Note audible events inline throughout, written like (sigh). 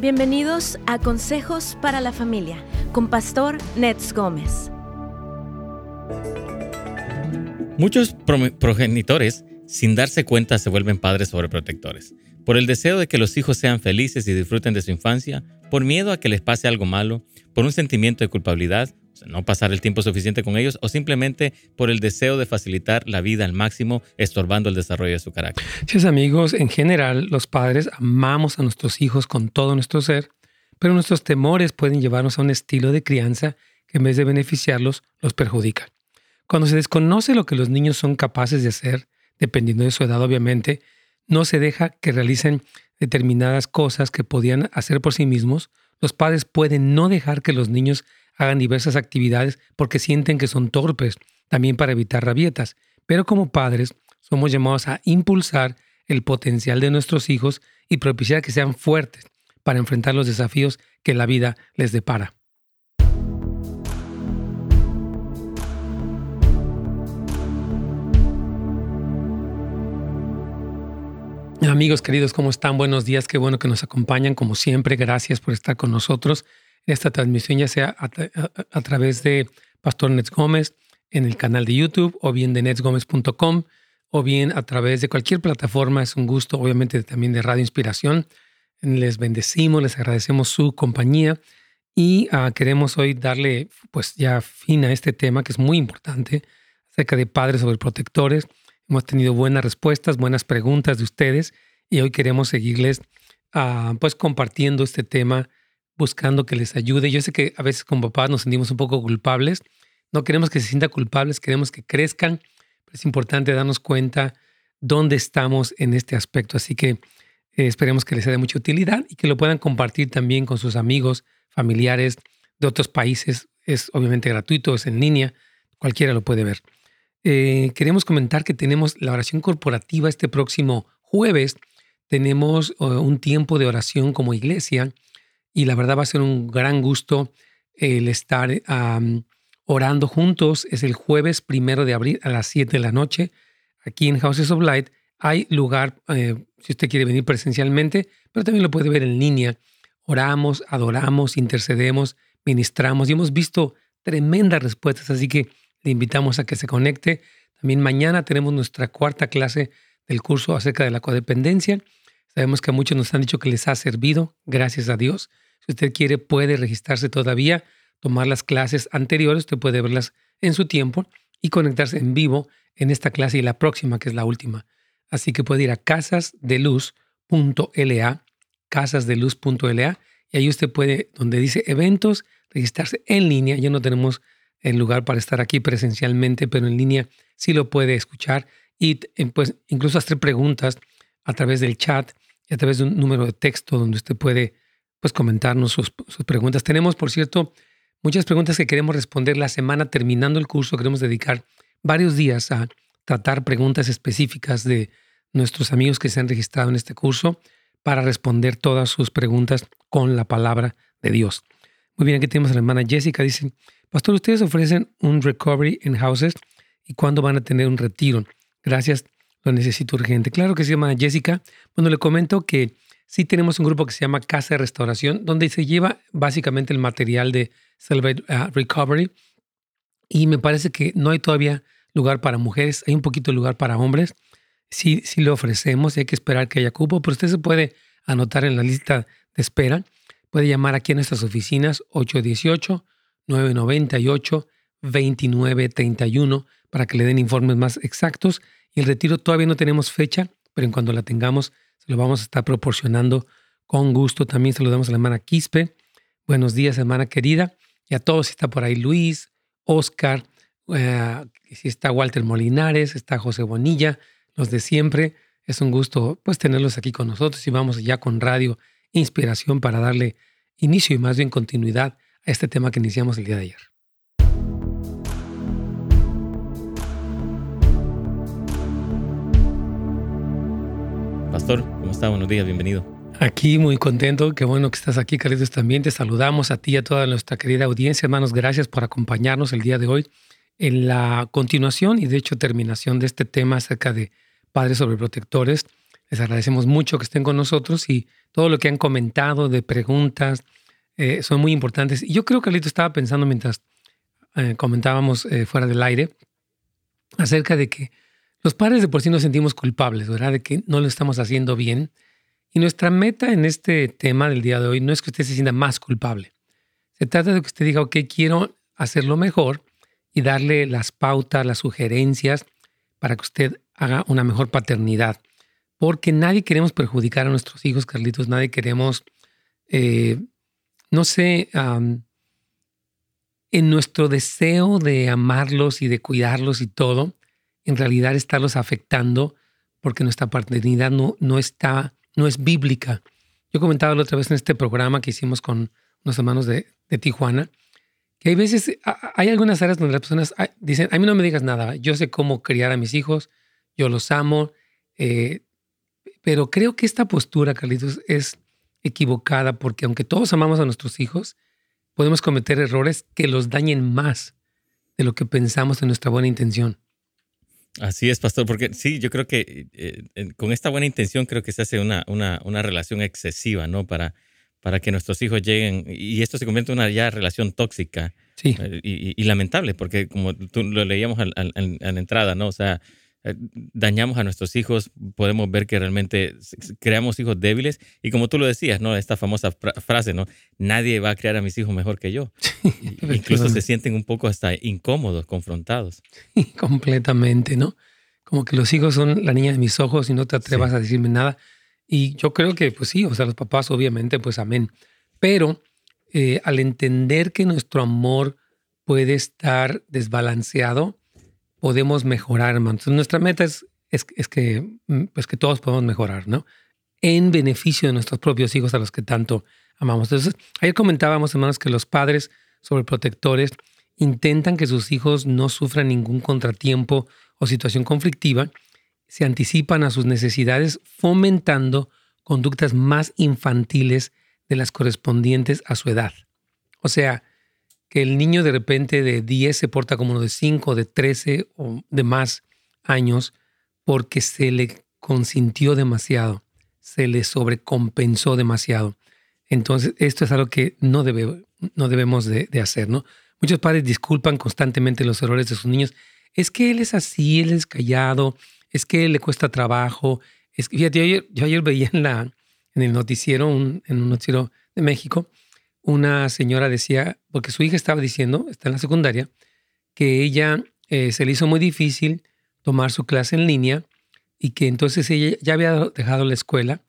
Bienvenidos a Consejos para la Familia con Pastor Nets Gómez. Muchos progenitores, sin darse cuenta, se vuelven padres sobreprotectores. Por el deseo de que los hijos sean felices y disfruten de su infancia, por miedo a que les pase algo malo, por un sentimiento de culpabilidad no pasar el tiempo suficiente con ellos o simplemente por el deseo de facilitar la vida al máximo, estorbando el desarrollo de su carácter. Sí, amigos, en general los padres amamos a nuestros hijos con todo nuestro ser, pero nuestros temores pueden llevarnos a un estilo de crianza que en vez de beneficiarlos, los perjudica. Cuando se desconoce lo que los niños son capaces de hacer, dependiendo de su edad obviamente, no se deja que realicen determinadas cosas que podían hacer por sí mismos, los padres pueden no dejar que los niños hagan diversas actividades porque sienten que son torpes, también para evitar rabietas. Pero como padres somos llamados a impulsar el potencial de nuestros hijos y propiciar que sean fuertes para enfrentar los desafíos que la vida les depara. Amigos queridos, ¿cómo están? Buenos días, qué bueno que nos acompañan como siempre. Gracias por estar con nosotros esta transmisión, ya sea a, través de Pastor Nets Gómez en el canal de YouTube o bien de netsgomez.com o bien a través de cualquier plataforma. Es un gusto, obviamente, también de Radio Inspiración. Les bendecimos, les agradecemos su compañía y ah, queremos hoy darle pues ya fin a este tema que es muy importante acerca de padres sobre protectores. Hemos tenido buenas respuestas, buenas preguntas de ustedes y hoy queremos seguirles ah, pues compartiendo este tema buscando que les ayude. Yo sé que a veces como papás nos sentimos un poco culpables. No queremos que se sientan culpables, queremos que crezcan. Pero es importante darnos cuenta dónde estamos en este aspecto. Así que eh, esperemos que les sea de mucha utilidad y que lo puedan compartir también con sus amigos, familiares de otros países. Es obviamente gratuito, es en línea, cualquiera lo puede ver. Eh, queremos comentar que tenemos la oración corporativa este próximo jueves. Tenemos eh, un tiempo de oración como iglesia y la verdad va a ser un gran gusto el estar orando juntos. Es el jueves primero de abril a las 7 de la noche aquí en Houses of Light. Hay lugar eh, si usted quiere venir presencialmente, pero también lo puede ver en línea. Oramos, adoramos, intercedemos, ministramos y hemos visto tremendas respuestas, así que le invitamos a que se conecte. También mañana tenemos nuestra cuarta clase del curso acerca de la codependencia. Sabemos que a muchos nos han dicho que les ha servido, gracias a Dios. Si usted quiere, puede registrarse todavía, tomar las clases anteriores, usted puede verlas en su tiempo y conectarse en vivo en esta clase y la próxima, que es la última. Así que puede ir a casasdeluz.la, casasdeluz.la, y ahí usted puede, donde dice eventos, registrarse en línea. Ya no tenemos el lugar para estar aquí presencialmente, pero en línea sí lo puede escuchar y eh, pues incluso hacer preguntas a través del chat y a través de un número de texto donde usted puede pues comentarnos sus, preguntas. Tenemos, por cierto, muchas preguntas que queremos responder la semana terminando el curso. Queremos dedicar varios días a tratar preguntas específicas de nuestros amigos que se han registrado en este curso para responder todas sus preguntas con la palabra de Dios. Muy bien, aquí tenemos a la hermana Jessica. Dice, Pastor, ustedes ofrecen un recovery en houses y cuándo van a tener un retiro. Gracias, lo necesito urgente. Claro que sí, hermana Jessica. Bueno, le comento que sí tenemos un grupo que se llama Casa de Restauración, donde se lleva básicamente el material de Celebrate uh, Recovery. Y me parece que no hay todavía lugar para mujeres, hay un poquito de lugar para hombres. Sí, sí lo ofrecemos y hay que esperar que haya cupo, pero usted se puede anotar en la lista de espera. Puede llamar aquí a nuestras oficinas 818-998-2931 para que le den informes más exactos. Y el retiro todavía no tenemos fecha, pero en cuanto la tengamos, lo vamos a estar proporcionando con gusto. También saludamos a la hermana Quispe. Buenos días, hermana querida. Y a todos, si está por ahí Luis, Oscar, eh, si está Walter Molinares, está José Bonilla, los de siempre. Es un gusto pues tenerlos aquí con nosotros y vamos ya con Radio Inspiración para darle inicio y más bien continuidad a este tema que iniciamos el día de ayer. Pastor, ¿cómo está? Buenos días, bienvenido. Aquí muy contento, qué bueno que estás aquí, Carlitos, también. Te saludamos a ti y a toda nuestra querida audiencia. Hermanos, gracias por acompañarnos el día de hoy en la continuación y de hecho terminación de este tema acerca de padres sobreprotectores. Les agradecemos mucho que estén con nosotros y todo lo que han comentado de preguntas eh, son muy importantes. Y yo creo, que Carlito, estaba pensando mientras eh, comentábamos eh, fuera del aire acerca de que los padres de por sí nos sentimos culpables, ¿verdad? De que no lo estamos haciendo bien. Y nuestra meta en este tema del día de hoy no es que usted se sienta más culpable. Se trata de que usted diga, ok, quiero hacerlo mejor y darle las pautas, las sugerencias para que usted haga una mejor paternidad. Porque nadie queremos perjudicar a nuestros hijos, Carlitos, nadie queremos, eh, no sé, en nuestro deseo de amarlos y de cuidarlos y todo, en realidad estarlos afectando porque nuestra paternidad no, no está, no es bíblica. Yo comentaba la otra vez en este programa que hicimos con unos hermanos de, Tijuana, que hay veces, hay algunas áreas donde las personas dicen, a mí no me digas nada, yo sé cómo criar a mis hijos, yo los amo, eh, pero creo que esta postura, Carlitos, es equivocada porque aunque todos amamos a nuestros hijos, podemos cometer errores que los dañen más de lo que pensamos en nuestra buena intención. Así es, pastor, porque sí, yo creo que eh, con esta buena intención creo que se hace una, una, una relación excesiva, ¿no? Para, para que nuestros hijos lleguen, y esto se convierte en una ya relación tóxica sí. Eh, y, lamentable, porque como tú lo leíamos en la entrada, ¿no? O sea, eh, dañamos a nuestros hijos, podemos ver que realmente creamos hijos débiles, y como tú lo decías, ¿no? Esta famosa frase, ¿no? Nadie va a criar a mis hijos mejor que yo. (laughs) Incluso se sienten un poco hasta incómodos, confrontados. completamente, ¿no? Como que los hijos son la niña de mis ojos y no te atrevas a decirme nada. Y yo creo que, pues sí, o sea, los papás obviamente, pues amén. Pero eh, al entender que nuestro amor puede estar desbalanceado, podemos mejorar, hermanos. nuestra meta es, es, que, mm, pues que todos podamos mejorar, ¿no? En beneficio de nuestros propios hijos a los que tanto amamos. Entonces, ayer comentábamos, hermanos, que los padres sobreprotectores intentan que sus hijos no sufran ningún contratiempo o situación conflictiva se anticipan a sus necesidades fomentando conductas más infantiles de las correspondientes a su edad. O sea, que el niño de repente de 10 se porta como uno de 5, de 13 o de más años porque se le consintió demasiado, se le sobrecompensó demasiado. Entonces, esto es algo que no, debe, no debemos de, hacer, ¿no? Muchos padres disculpan constantemente los errores de sus niños. Es que él es así, él es callado, es que le cuesta trabajo. Es fíjate, yo, ayer veía en, la, en el noticiero, en un noticiero de México, una señora decía, porque su hija estaba diciendo, está en la secundaria, que ella eh, se le hizo muy difícil tomar su clase en línea y que entonces ella ya había dejado la escuela.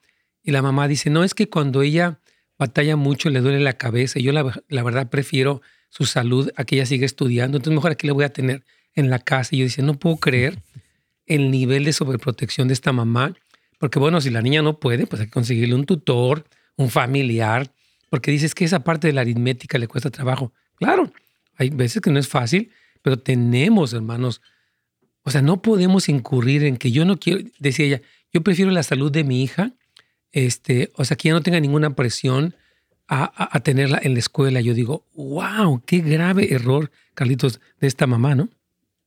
Y la mamá dice, no, es que cuando ella batalla mucho le duele la cabeza. Yo la, la verdad prefiero su salud a que ella siga estudiando, entonces mejor aquí le voy a tener en la casa. Y yo dice, no puedo creer el nivel de sobreprotección de esta mamá, porque bueno, si la niña no puede, pues hay que conseguirle un tutor, un familiar, porque dices que esa parte de la aritmética le cuesta trabajo. Claro, hay veces que no es fácil, pero tenemos, hermanos, o sea, no podemos incurrir en que yo no quiero, decía ella, yo prefiero la salud de mi hija, este, o sea, que ella no tenga ninguna presión a, tenerla en la escuela. Yo digo, wow, qué grave error, Carlitos, de esta mamá, ¿no?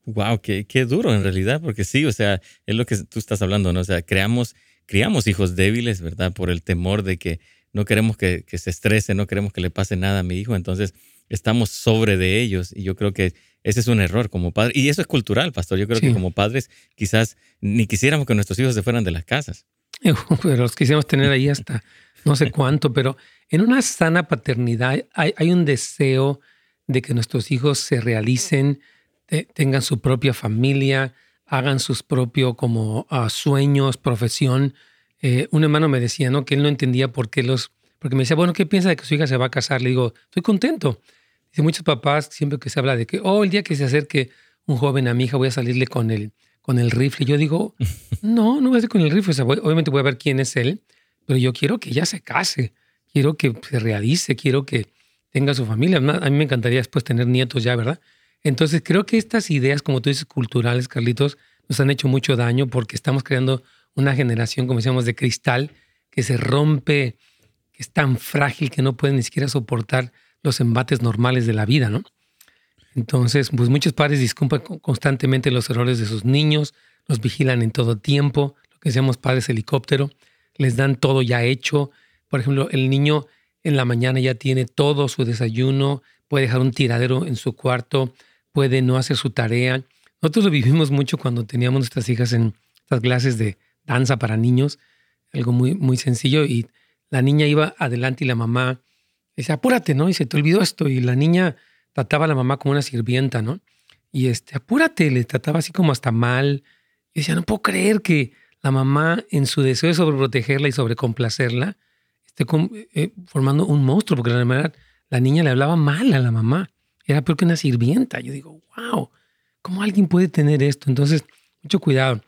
Wow, qué, qué duro en realidad, porque sí, o sea, es lo que tú estás hablando, ¿no? O sea, creamos, criamos hijos débiles, ¿verdad? Por el temor de que no queremos que, que, se estrese, no queremos que le pase nada a mi hijo, entonces estamos sobre de ellos y yo creo que ese es un error como padre. Y eso es cultural, pastor. Yo creo que como padres quizás ni quisiéramos que nuestros hijos se fueran de las casas. (laughs) Pero los quisiéramos tener ahí hasta no sé (laughs) cuánto, pero en una sana paternidad hay, hay un deseo de que nuestros hijos se realicen, tengan su propia familia, hagan sus propios como ah, sueños, profesión. Eh, un hermano me decía, ¿no? Que él no entendía por qué los, porque me decía, bueno, ¿qué piensa de que su hija se va a casar? Le digo, estoy contento. Dice, muchos papás siempre que se habla de que, oh, el día que se acerque un joven a mi hija voy a salirle con el, con el rifle. Yo digo, (laughs) no, no voy a ser con el rifle. obviamente voy a ver quién es él, pero yo quiero que ella se case, quiero que se realice, quiero que tenga su familia. A mí me encantaría después tener nietos ya, ¿verdad? Entonces creo que estas ideas, como tú dices, culturales, Carlitos, nos han hecho mucho daño porque estamos creando una generación, como decíamos, de cristal que se rompe, que es tan frágil que no puede ni siquiera soportar los embates normales de la vida, ¿no? Entonces, pues muchos padres disculpan constantemente los errores de sus niños, los vigilan en todo tiempo, que decíamos padres helicóptero, les dan todo ya hecho. Por ejemplo, el niño en la mañana ya tiene todo su desayuno, puede dejar un tiradero en su cuarto, puede no hacer su tarea. Nosotros lo vivimos mucho cuando teníamos nuestras hijas en estas clases de danza para niños, algo muy, muy sencillo, y la niña iba adelante y la mamá decía, apúrate, ¿no? Y se te olvidó esto, y la niña trataba a la mamá como una sirvienta, ¿no? Y este, apúrate, le trataba así como hasta mal. Y decía, no puedo creer que la mamá, en su deseo de sobreprotegerla y sobrecomplacerla, esté eh, formando un monstruo, porque la, verdad, la niña le hablaba mal a la mamá. Era peor que una sirvienta. Yo digo, wow, ¿cómo alguien puede tener esto? Entonces, mucho cuidado.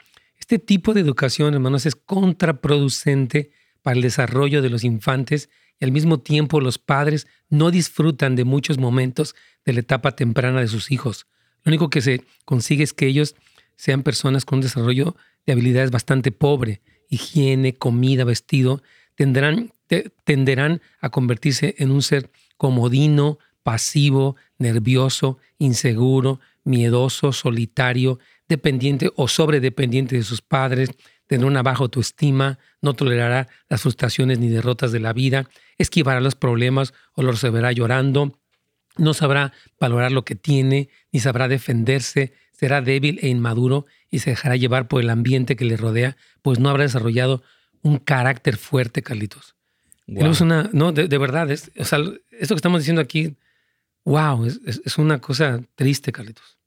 Este tipo de educación, hermanos, es contraproducente para el desarrollo de los infantes y al mismo tiempo los padres no disfrutan de muchos momentos de la etapa temprana de sus hijos. Lo único que se consigue es que ellos sean personas con un desarrollo de habilidades bastante pobre, higiene, comida, vestido, tendrán, tenderán a convertirse en un ser comodino, pasivo, nervioso, inseguro, miedoso, solitario, dependiente o sobredependiente de sus padres, tendrá una baja autoestima, no tolerará las frustraciones ni derrotas de la vida, esquivará los problemas o los verá llorando, no sabrá valorar lo que tiene, ni sabrá defenderse, será débil e inmaduro y se dejará llevar por el ambiente que le rodea, pues no habrá desarrollado un carácter fuerte, Carlitos. Tenemos una, no, de, verdad, es, o sea, esto que estamos diciendo aquí, wow, es, una cosa triste, Carlitos.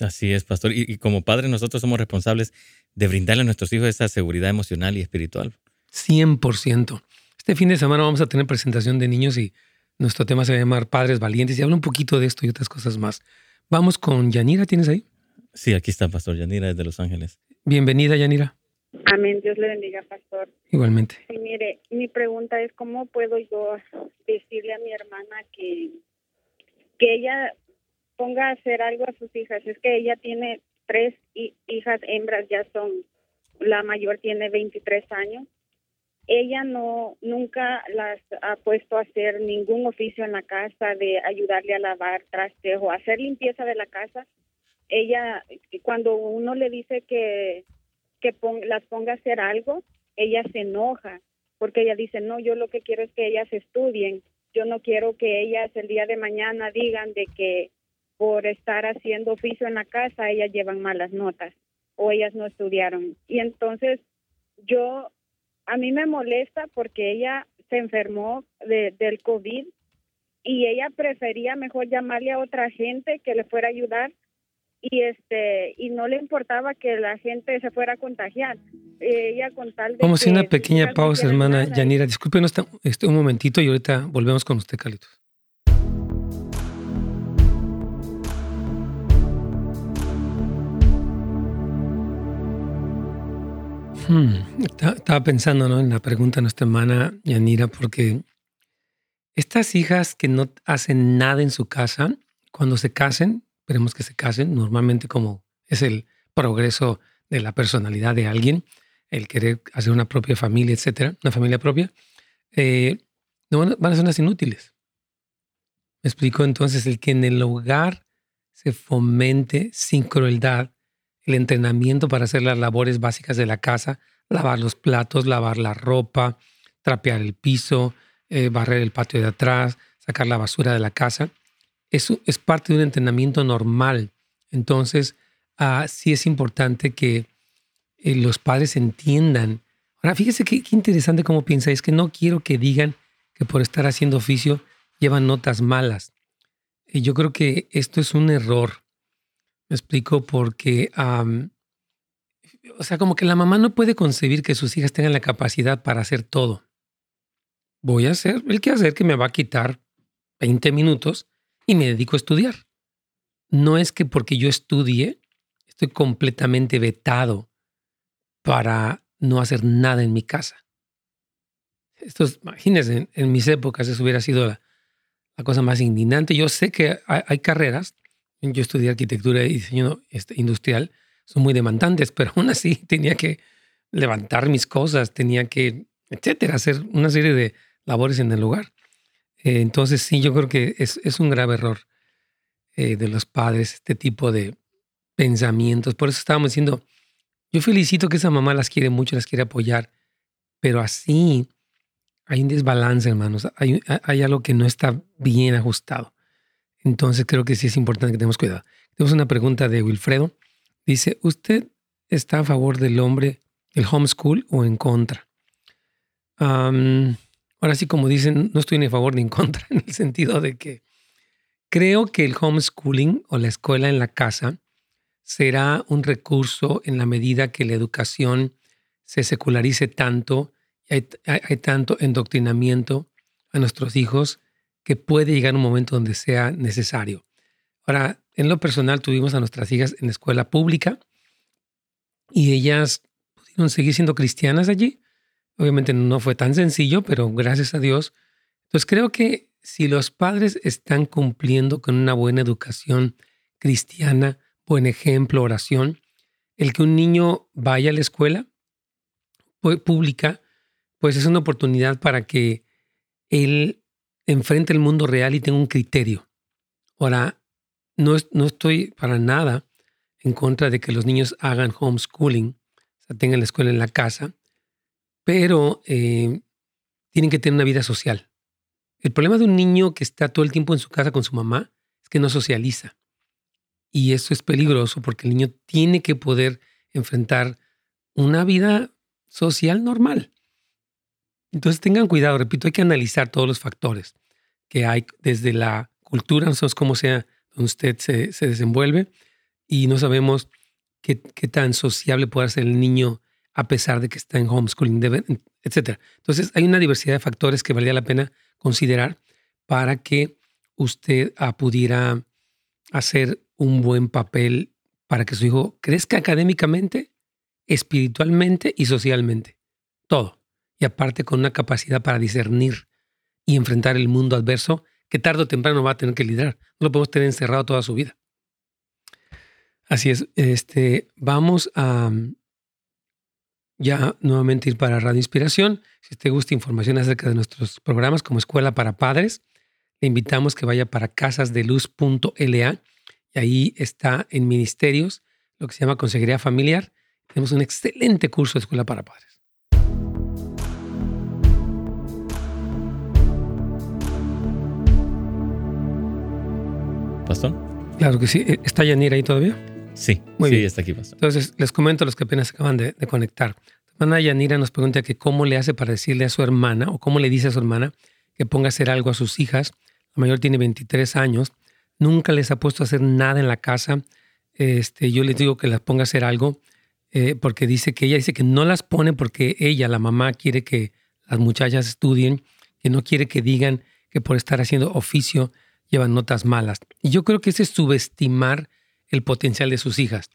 Así es, pastor. Y, como padres nosotros somos responsables de brindarle a nuestros hijos esa seguridad emocional y espiritual. 100%. Este fin de semana vamos a tener presentación de niños y nuestro tema se va a llamar Padres Valientes y habla un poquito de esto y otras cosas más. Vamos con Yanira, ¿tienes ahí? Sí, aquí está Pastor Yanira desde Los Ángeles. Bienvenida, Yanira. Amén, Dios le bendiga, Pastor. Igualmente. Sí, mire, mi pregunta es, ¿cómo puedo yo decirle a mi hermana que, que ella ponga a hacer algo a sus hijas? Es que ella tiene tres hijas hembras, ya son, la mayor tiene 23 años. Ella no, nunca las ha puesto a hacer ningún oficio en la casa de ayudarle a lavar trastes o hacer limpieza de la casa ella, cuando uno le dice que, que las ponga a hacer algo, ella se enoja, porque ella dice, no, yo lo que quiero es que ellas estudien, yo no quiero que ellas el día de mañana digan de que por estar haciendo oficio en la casa ellas llevan malas notas o ellas no estudiaron. Y entonces yo, a mí me molesta porque ella se enfermó de, del COVID y ella prefería mejor llamarle a otra gente que le fuera a ayudar y este y no le importaba que la gente se fuera a contagiar. Ella con tal de Vamos a hacer una pequeña pausa, hermana Yanira. Discúlpenos este, un momentito y ahorita volvemos con usted, Carlitos. Hmm, estaba pensando ¿no? en la pregunta de nuestra hermana Yanira, porque estas hijas que no hacen nada en su casa, cuando se casen, Esperemos que se casen, normalmente como es el progreso de la personalidad de alguien, el querer hacer una propia familia, etcétera, una familia propia, eh, no van, a ser unas inútiles. Me explico entonces el que en el hogar se fomente sin crueldad el entrenamiento para hacer las labores básicas de la casa, lavar los platos, lavar la ropa, trapear el piso, eh, barrer el patio de atrás, sacar la basura de la casa eso es parte de un entrenamiento normal. Entonces, uh, sí es importante que eh, los padres entiendan. Ahora, fíjese qué, interesante cómo piensa. Es que no quiero que digan que por estar haciendo oficio llevan notas malas. Y yo creo que esto es un error. Explico porque, o sea, como que la mamá no puede concebir que sus hijas tengan la capacidad para hacer todo. Voy a hacer el que hacer que me va a quitar 20 minutos y me dedico a estudiar. No es que porque yo estudie, estoy completamente vetado para no hacer nada en mi casa. Esto imagínense, en, mis épocas eso hubiera sido la, cosa más indignante. Yo sé que hay, carreras, yo estudié arquitectura y diseño este, industrial, son muy demandantes, pero aún así (laughs) tenía que levantar mis cosas, tenía que, etcétera, hacer una serie de labores en el lugar. Eh, entonces sí, yo creo que es, un grave error eh, de los padres este tipo de pensamientos. Por eso estábamos diciendo, Yo felicito que esa mamá las quiere mucho, las quiere apoyar, pero así hay un desbalance, hermanos. Hay, hay algo que no está bien ajustado. Entonces creo que sí es importante que tengamos cuidado. Tenemos una pregunta de Wilfredo. Dice, ¿usted está a favor del hombre, el homeschool o en contra? ahora sí, como dicen, no estoy ni a favor ni en contra, (laughs) en el sentido de que creo que el homeschooling o la escuela en la casa será un recurso en la medida que la educación se secularice tanto y hay, hay tanto endoctrinamiento a nuestros hijos que puede llegar un momento donde sea necesario. Ahora, en lo personal tuvimos a nuestras hijas en escuela pública y ellas pudieron seguir siendo cristianas allí. Obviamente no fue tan sencillo, pero gracias a Dios. Entonces creo que si los padres están cumpliendo con una buena educación cristiana, buen ejemplo, oración, el que un niño vaya a la escuela pública, pues es una oportunidad para que él enfrente el mundo real y tenga un criterio. Ahora, no, no estoy para nada en contra de que los niños hagan homeschooling, o sea, tengan la escuela en la casa, pero eh, tienen que tener una vida social. El problema de un niño que está todo el tiempo en su casa con su mamá es que no socializa. Y eso es peligroso porque el niño tiene que poder enfrentar una vida social normal. Entonces tengan cuidado, repito, hay que analizar todos los factores que hay desde la cultura, no sabemos cómo sea donde usted se, se desenvuelve y no sabemos qué, qué, tan sociable puede ser el niño a pesar de que está en homeschooling, etc. Entonces hay una diversidad de factores que valía la pena considerar para que usted ah, pudiera hacer un buen papel para que su hijo crezca académicamente, espiritualmente y socialmente. Todo y aparte con una capacidad para discernir y enfrentar el mundo adverso que tarde o temprano va a tener que liderar. No lo podemos tener encerrado toda su vida. Así es. Este, vamos a ya nuevamente ir para Radio Inspiración. Si te gusta información acerca de nuestros programas como Escuela para Padres, le invitamos que vaya para casasdeluz.la y ahí está en ministerios lo que se llama Consejería Familiar. Tenemos un excelente curso de Escuela para Padres. Claro que sí. ¿Está Yanira ahí todavía? Sí, Muy sí, bien. está aquí, Pastor. Entonces, les comento a los que apenas acaban de, conectar. hermana Yanira nos pregunta que cómo le hace para decirle a su hermana, o cómo le dice a su hermana, que ponga a hacer algo a sus hijas. La mayor tiene 23 años, nunca les ha puesto a hacer nada en la casa. Este, yo les digo que las ponga a hacer algo, eh, porque dice que ella dice que no las pone porque ella, la mamá, quiere que las muchachas estudien, que no quiere que digan que por estar haciendo oficio llevan notas malas. Y yo creo que ese es subestimar el potencial de sus hijas.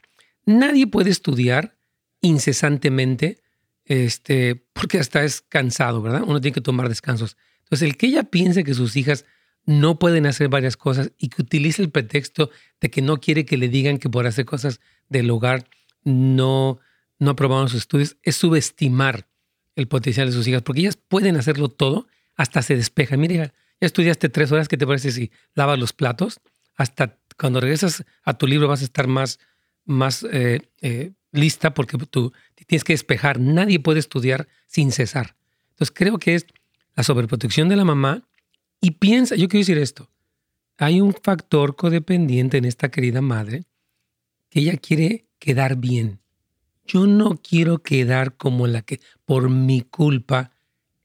Nadie puede estudiar incesantemente este, porque hasta es cansado, ¿verdad? Uno tiene que tomar descansos. Entonces, el que ella piense que sus hijas no pueden hacer varias cosas y que utilice el pretexto de que no quiere que le digan que por hacer cosas del hogar no, no aprobaron sus estudios, es subestimar el potencial de sus hijas, porque ellas pueden hacerlo todo, hasta se despejan. Mire, ya estudiaste tres horas, ¿qué te parece si lavas los platos? Hasta cuando regresas a tu libro vas a estar más, más eh, eh, lista porque tú tienes que despejar. Nadie puede estudiar sin cesar. Entonces creo que es la sobreprotección de la mamá y piensa, yo quiero decir esto, hay un factor codependiente en esta querida madre que ella quiere quedar bien. Yo no quiero quedar como la que por mi culpa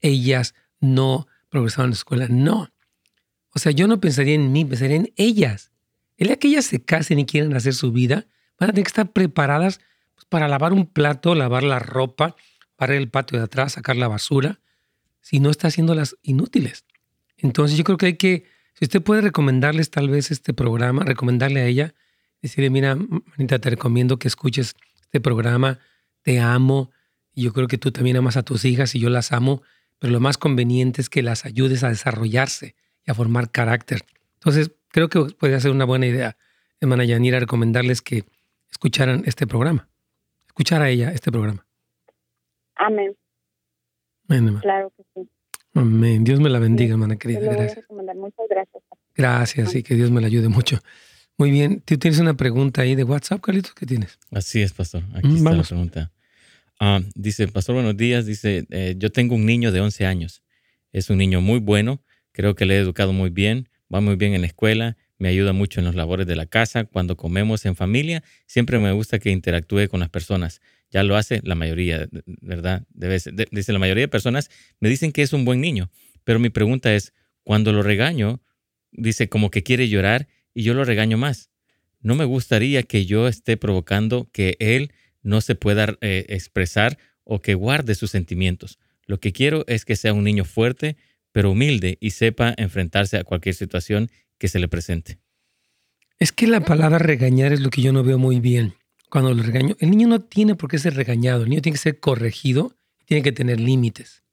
ellas no progresaron en la escuela. No. O sea, yo no pensaría en mí, pensaría en ellas. El día que ellas se casen y quieran hacer su vida, van a tener que estar preparadas pues, para lavar un plato, lavar la ropa, parar el patio de atrás, sacar la basura, si no está haciéndolas inútiles. Entonces yo creo que hay que, si usted puede recomendarles tal vez este programa, recomendarle a ella, decirle, mira, manita, te recomiendo que escuches este programa, te amo, y yo creo que tú también amas a tus hijas y yo las amo, pero lo más conveniente es que las ayudes a desarrollarse y a formar carácter. Entonces, creo que podría ser una buena idea, hermana Yanira, recomendarles que escucharan este programa, escuchar a ella este programa. Amén. Amén claro que sí. Amén. Dios me la bendiga, hermana querida. Gracias. Muchas gracias. Gracias y que Dios me la ayude mucho. Muy bien. ¿Tú tienes una pregunta ahí de WhatsApp, Carlitos? ¿Qué tienes? Así es, pastor. Aquí Mm, está vamos. la pregunta. Ah, dice, pastor, buenos días. Dice, eh, yo tengo un niño de 11 años. Es un niño muy bueno. Creo que le he educado muy bien. Va muy bien en la escuela. Me ayuda mucho en los labores de la casa. Cuando comemos en familia, siempre me gusta que interactúe con las personas. Ya lo hace la mayoría, ¿verdad? Dice, la mayoría de personas me dicen que es un buen niño. Pero mi pregunta es, cuando lo regaño, dice como que quiere llorar y yo lo regaño más. No me gustaría que yo esté provocando que él no se pueda eh, expresar o que guarde sus sentimientos. Lo que quiero es que sea un niño fuerte, pero humilde y sepa enfrentarse a cualquier situación que se le presente. Es que la palabra regañar es lo que yo no veo muy bien. Cuando lo regaño, el niño no tiene por qué ser regañado, el niño tiene que ser corregido, tiene que tener límites.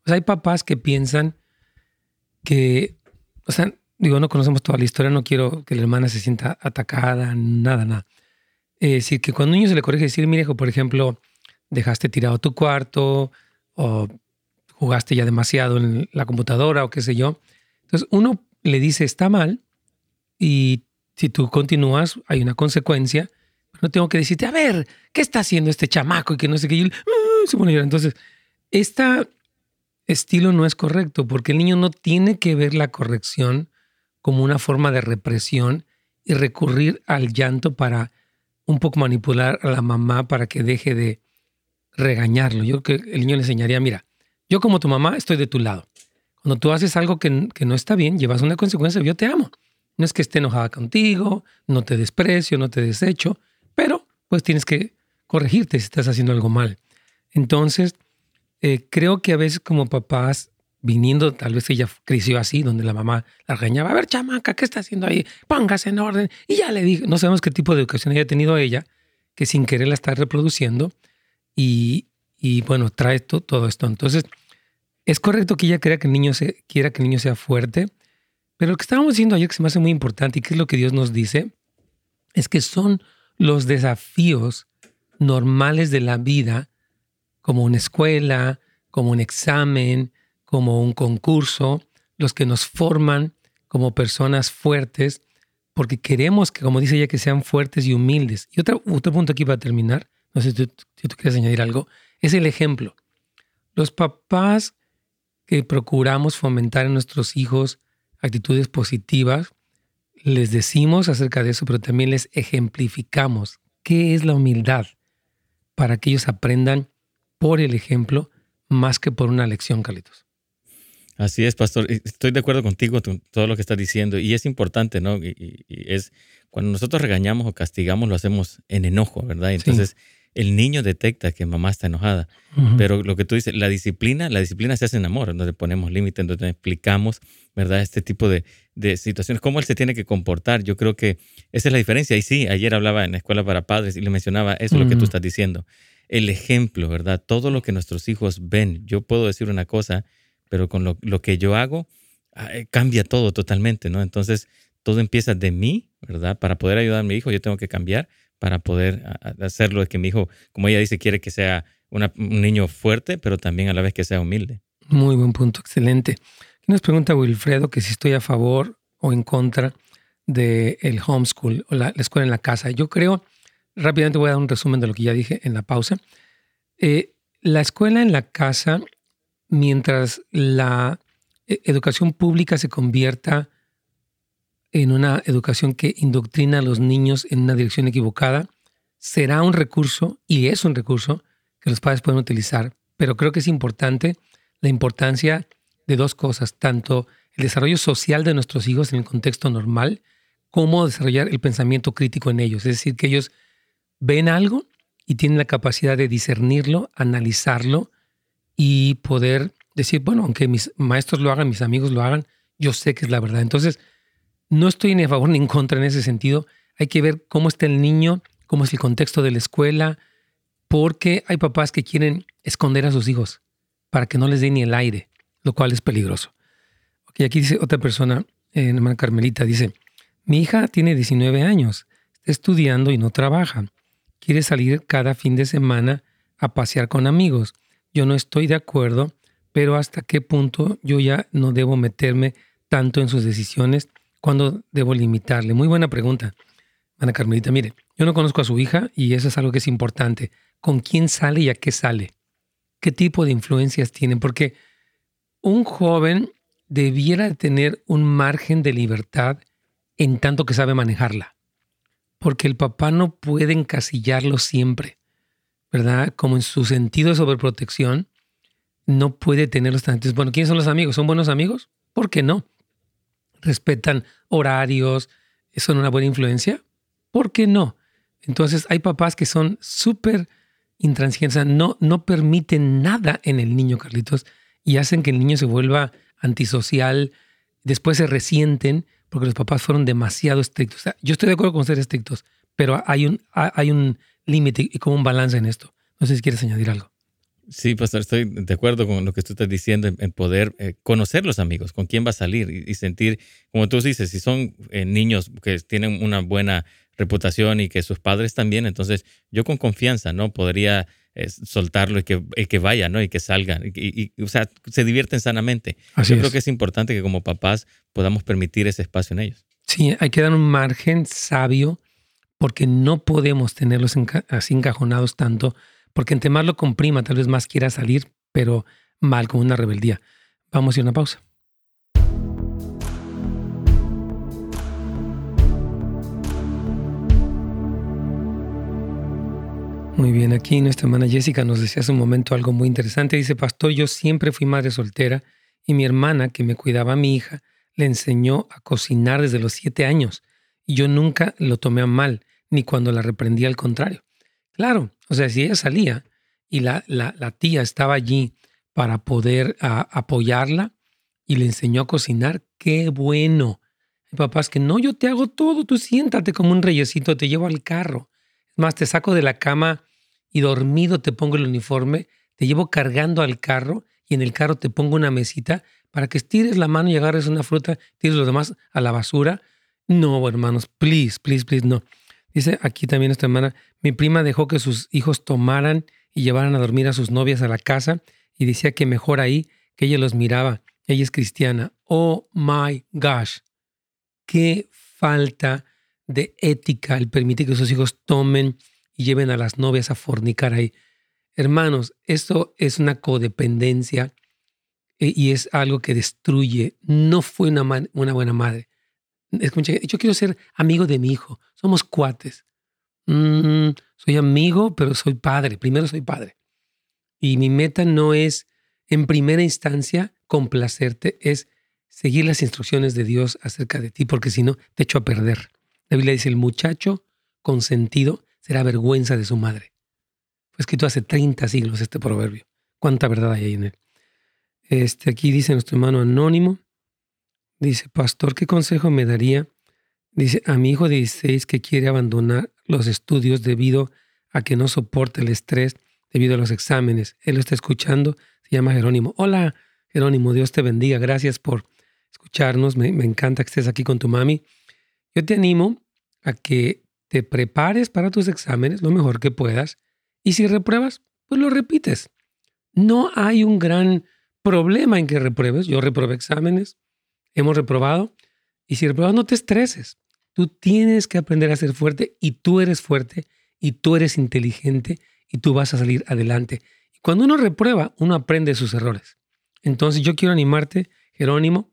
O sea, hay papás que piensan que, o sea, digo, no conocemos toda la historia, no quiero que la hermana se sienta atacada, nada, nada. Es decir, que cuando un niño se le corrige, decir, mire, por ejemplo, dejaste tirado tu cuarto o jugaste ya demasiado en la computadora o qué sé yo. Entonces, uno le dice, está mal y si tú continúas, hay una consecuencia. No tengo que decirte, a ver, ¿qué está haciendo este chamaco? Y que no sé qué. Y él, "Ah", se pone. Entonces, este estilo no es correcto porque el niño no tiene que ver la corrección como una forma de represión y recurrir al llanto para un poco manipular a la mamá para que deje de regañarlo. Yo creo que el niño le enseñaría, mira, yo como tu mamá estoy de tu lado. Cuando tú haces algo que, que no está bien, llevas una consecuencia, yo te amo. No es que esté enojada contigo, no te desprecio, no te desecho, pero pues tienes que corregirte si estás haciendo algo mal. Entonces, eh, creo que a veces como papás, viniendo, tal vez ella creció así, donde la mamá la regañaba, a ver, chamaca, ¿qué está haciendo ahí? Póngase en orden. Y ya le dije, no sabemos qué tipo de educación haya tenido ella, que sin querer la está reproduciendo y, y bueno, trae to- todo esto. Entonces, es correcto que ella crea que el niño se, quiera que el niño sea fuerte, pero lo que estábamos diciendo ayer que se me hace muy importante y que es lo que Dios nos dice, es que son los desafíos normales de la vida, como una escuela, como un examen, como un concurso, los que nos forman como personas fuertes, porque queremos que, como dice ella, que sean fuertes y humildes. Y otro, punto aquí para terminar, no sé si tú, si tú quieres añadir algo, es el ejemplo. Los papás que procuramos fomentar en nuestros hijos actitudes positivas, les decimos acerca de eso, pero también les ejemplificamos qué es la humildad para que ellos aprendan por el ejemplo más que por una lección, Carlitos. Así es, pastor. Estoy de acuerdo contigo con todo lo que estás diciendo. Y es importante, ¿no? Y, y- y es cuando nosotros regañamos o castigamos, lo hacemos en enojo, ¿verdad? Entonces, el niño detecta que mamá está enojada. Pero lo que tú dices, la disciplina, la disciplina se hace en amor, donde ponemos límites, donde explicamos, ¿verdad? Este tipo de, de situaciones, cómo él se tiene que comportar. Yo creo que esa es la diferencia. Y sí, ayer hablaba en la escuela para padres y le mencionaba eso, lo que tú estás diciendo. El ejemplo, ¿verdad? Todo lo que nuestros hijos ven. Yo puedo decir una cosa, pero con lo, lo que yo hago, ah, eh, cambia todo totalmente, ¿no? Entonces, todo empieza de mí, ¿verdad? Para poder ayudar a mi hijo, yo tengo que cambiar para poder a- a- hacerlo. Es que mi hijo, como ella dice, quiere que sea un niño fuerte, pero también a la vez que sea humilde. Muy buen punto, excelente. Nos pregunta Wilfredo que si estoy a favor o en contra del el homeschool o la, la escuela en la casa. Yo creo, rápidamente voy a dar un resumen de lo que ya dije en la pausa. Eh, la escuela en la casa, mientras la eh, educación pública se convierta en una educación que indoctrina a los niños en una dirección equivocada, será un recurso, y es un recurso, que los padres pueden utilizar. Pero creo que es importante la importancia de dos cosas, tanto el desarrollo social de nuestros hijos en el contexto normal, como desarrollar el pensamiento crítico en ellos. Es decir, que ellos ven algo y tienen la capacidad de discernirlo, analizarlo y poder decir, bueno, aunque mis maestros lo hagan, mis amigos lo hagan, yo sé que es la verdad. Entonces, no estoy ni a favor ni en contra en ese sentido. Hay que ver cómo está el niño, cómo es el contexto de la escuela, porque hay papás que quieren esconder a sus hijos para que no les dé ni el aire, lo cual es peligroso. Aquí dice otra persona, eh, hermana Carmelita, dice, mi hija tiene 19 años, está estudiando y no trabaja. Quiere salir cada fin de semana a pasear con amigos. Yo no estoy de acuerdo, pero hasta qué punto yo ya no debo meterme tanto en sus decisiones ¿Cuándo debo limitarle? Muy buena pregunta, Ana Carmelita. Mire, yo no conozco a su hija y eso es algo que es importante. ¿Con quién sale y a qué sale? ¿Qué tipo de influencias tienen? Porque un joven debiera tener un margen de libertad en tanto que sabe manejarla. Porque el papá no puede encasillarlo siempre, ¿verdad? Como en su sentido de sobreprotección, no puede tenerlos tan. bueno, ¿quiénes son los amigos? ¿Son buenos amigos? ¿Por qué no? ¿Respetan horarios? ¿Son una buena influencia? ¿Por qué no? Entonces hay papás que son súper intransigentes, no, no permiten nada en el niño, Carlitos, y hacen que el niño se vuelva antisocial, después se resienten porque los papás fueron demasiado estrictos. yo estoy de acuerdo con ser estrictos, pero hay un, hay un límite y como un balance en esto. No sé si quieres añadir algo. Sí, pastor, estoy de acuerdo con lo que tú estás diciendo en, poder eh, conocer los amigos, con quién va a salir y, sentir, como tú dices, si son eh, niños que tienen una buena reputación y que sus padres también, entonces yo con confianza, ¿no? Podría eh, soltarlo y que, que vaya, ¿no? Y que salgan, y, o sea, se divierten sanamente. yo creo que es importante que como papás podamos permitir ese espacio en ellos. Sí, hay que dar un margen sabio porque no podemos tenerlos así encajonados tanto porque entre más lo comprima, tal vez más quiera salir, pero mal, como una rebeldía. Vamos a ir a una pausa. Muy bien, aquí nuestra hermana Jessica nos decía hace un momento algo muy interesante. Dice, pastor, yo siempre fui madre soltera y mi hermana, que me cuidaba a mi hija, le enseñó a cocinar desde los siete años y yo nunca lo tomé a mal, ni cuando la reprendí al contrario. Claro, o sea, si ella salía y la, la, tía estaba allí para poder apoyarla y le enseñó a cocinar, qué bueno. Papá es que no, yo te hago todo, tú siéntate como un reyesito, te llevo al carro. Es más, te saco de la cama y dormido te pongo el uniforme, te llevo cargando al carro y en el carro te pongo una mesita para que estires la mano y agarres una fruta, tires lo demás a la basura. No, hermanos, please, please, please, no. Dice aquí también esta hermana, mi prima dejó que sus hijos tomaran y llevaran a dormir a sus novias a la casa y decía que mejor ahí que ella los miraba. Ella es cristiana. Oh my gosh. Qué falta de ética el permitir que sus hijos tomen y lleven a las novias a fornicar ahí. Hermanos, esto es una codependencia eh, y es algo que destruye. No fue una, una buena madre. Yo quiero ser amigo de mi hijo. Somos cuates. Mm, soy amigo, pero soy padre. Primero soy padre. Y mi meta no es, en primera instancia, complacerte, es seguir las instrucciones de Dios acerca de ti, porque si no, te echo a perder. La Biblia dice, el muchacho consentido será vergüenza de su madre. Fue escrito hace 30 siglos este proverbio. ¿Cuánta verdad hay ahí en él? Este, aquí dice nuestro hermano anónimo, dice, pastor, ¿qué consejo me daría Dice, a mi hijo de 16 que quiere abandonar los estudios debido a que no soporta el estrés debido a los exámenes. Él lo está escuchando, se llama Jerónimo. Hola, Jerónimo, Dios te bendiga. Gracias por escucharnos. Me, encanta que estés aquí con tu mami. Yo te animo a que te prepares para tus exámenes lo mejor que puedas y si repruebas, pues lo repites. No hay un gran problema en que repruebes. Yo reprobé exámenes, hemos reprobado y si repruebas no te estreses. Tú tienes que aprender a ser fuerte y tú eres fuerte y tú eres inteligente y tú vas a salir adelante. Y cuando uno reprueba, uno aprende sus errores. Entonces yo quiero animarte, Jerónimo,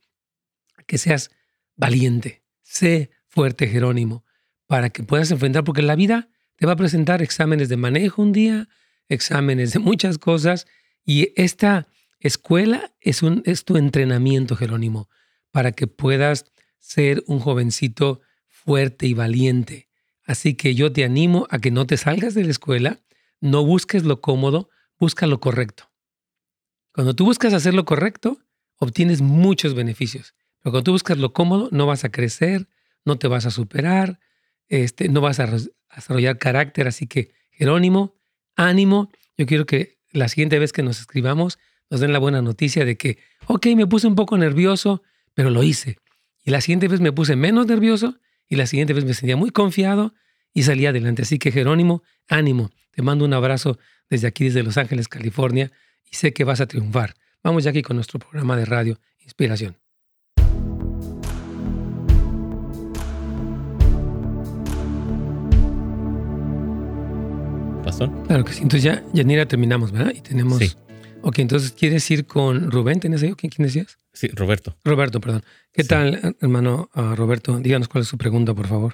que seas valiente. Sé fuerte, Jerónimo, para que puedas enfrentar, porque la vida te va a presentar exámenes de manejo un día, exámenes de muchas cosas, y esta escuela es, un, es tu entrenamiento, Jerónimo, para que puedas ser un jovencito fuerte y valiente. Así que yo te animo a que no te salgas de la escuela, no busques lo cómodo, busca lo correcto. Cuando tú buscas hacer lo correcto, obtienes muchos beneficios. Pero cuando tú buscas lo cómodo, no vas a crecer, no te vas a superar, este, no vas a desarrollar carácter. Así que, Jerónimo, ánimo. Yo quiero que la siguiente vez que nos escribamos nos den la buena noticia de que, ok, me puse un poco nervioso, pero lo hice. Y la siguiente vez me puse menos nervioso y la siguiente vez me sentía muy confiado y salí adelante. Así que Jerónimo, ánimo. Te mando un abrazo desde aquí, desde Los Ángeles, California, y sé que vas a triunfar. Vamos ya aquí con nuestro programa de radio Inspiración. ¿Pastor? Claro que sí. Entonces ya, Yanira, terminamos, ¿verdad? Y tenemos... Ok, entonces, ¿quieres ir con Rubén? ¿Tenés ahí? ¿Quién decías? Sí, Roberto. Roberto, perdón. ¿Qué Sí. tal, hermano ah, Roberto? Díganos cuál es su pregunta, por favor.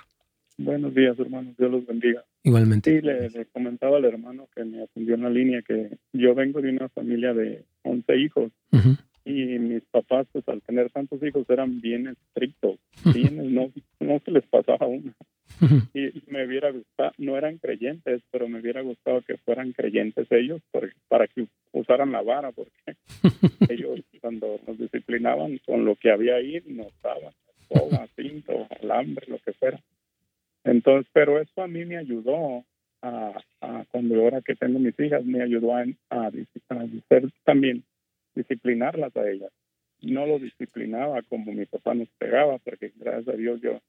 Buenos días, hermanos. Dios los bendiga. Igualmente. Sí, le, le comentaba al hermano que me atendió en la línea que yo vengo de una familia de 11 hijos Ujú. Y mis papás, pues al tener tantos hijos, eran bien estrictos. (laughs) Bien, no, no se les pasaba uno. (laughs) Y me hubiera gustado, no eran creyentes, pero me hubiera gustado que fueran creyentes ellos por- para que usaran la vara, porque (laughs) ellos cuando nos disciplinaban con lo que había ahí, nos daban escoba, cinto, alambre, lo que fuera. Entonces, pero eso a mí me ayudó a, a cuando ahora que tengo mis hijas, me ayudó a, a, a ser también disciplinarlas a ellas. No lo disciplinaba como mi papá nos pegaba, porque gracias a Dios yo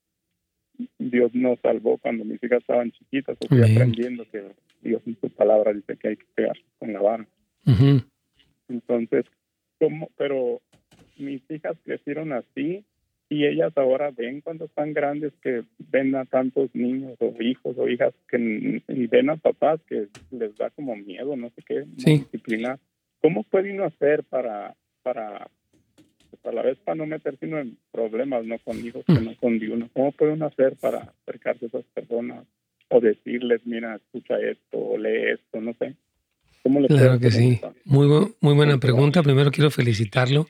Dios nos salvó cuando mis hijas estaban chiquitas, o Amén. aprendiendo que Dios en su palabra dice que hay que pegar con la vara. Entonces, ¿cómo? Pero mis hijas crecieron así y ellas ahora ven cuando están grandes que ven a tantos niños o hijos o hijas que y ven a papás que les da como miedo, no sé qué, Sí. disciplinar. ¿Cómo puede uno hacer para para pues, a la vez para no meterse uno en problemas, no con hijos que Mm. no son de uno? ¿Cómo puede uno hacer para acercarse a esas personas o decirles, mira, escucha esto o lee esto, no sé? ¿Cómo le puede Claro que sí. Muy, bu- muy buena pregunta. Primero quiero felicitarlo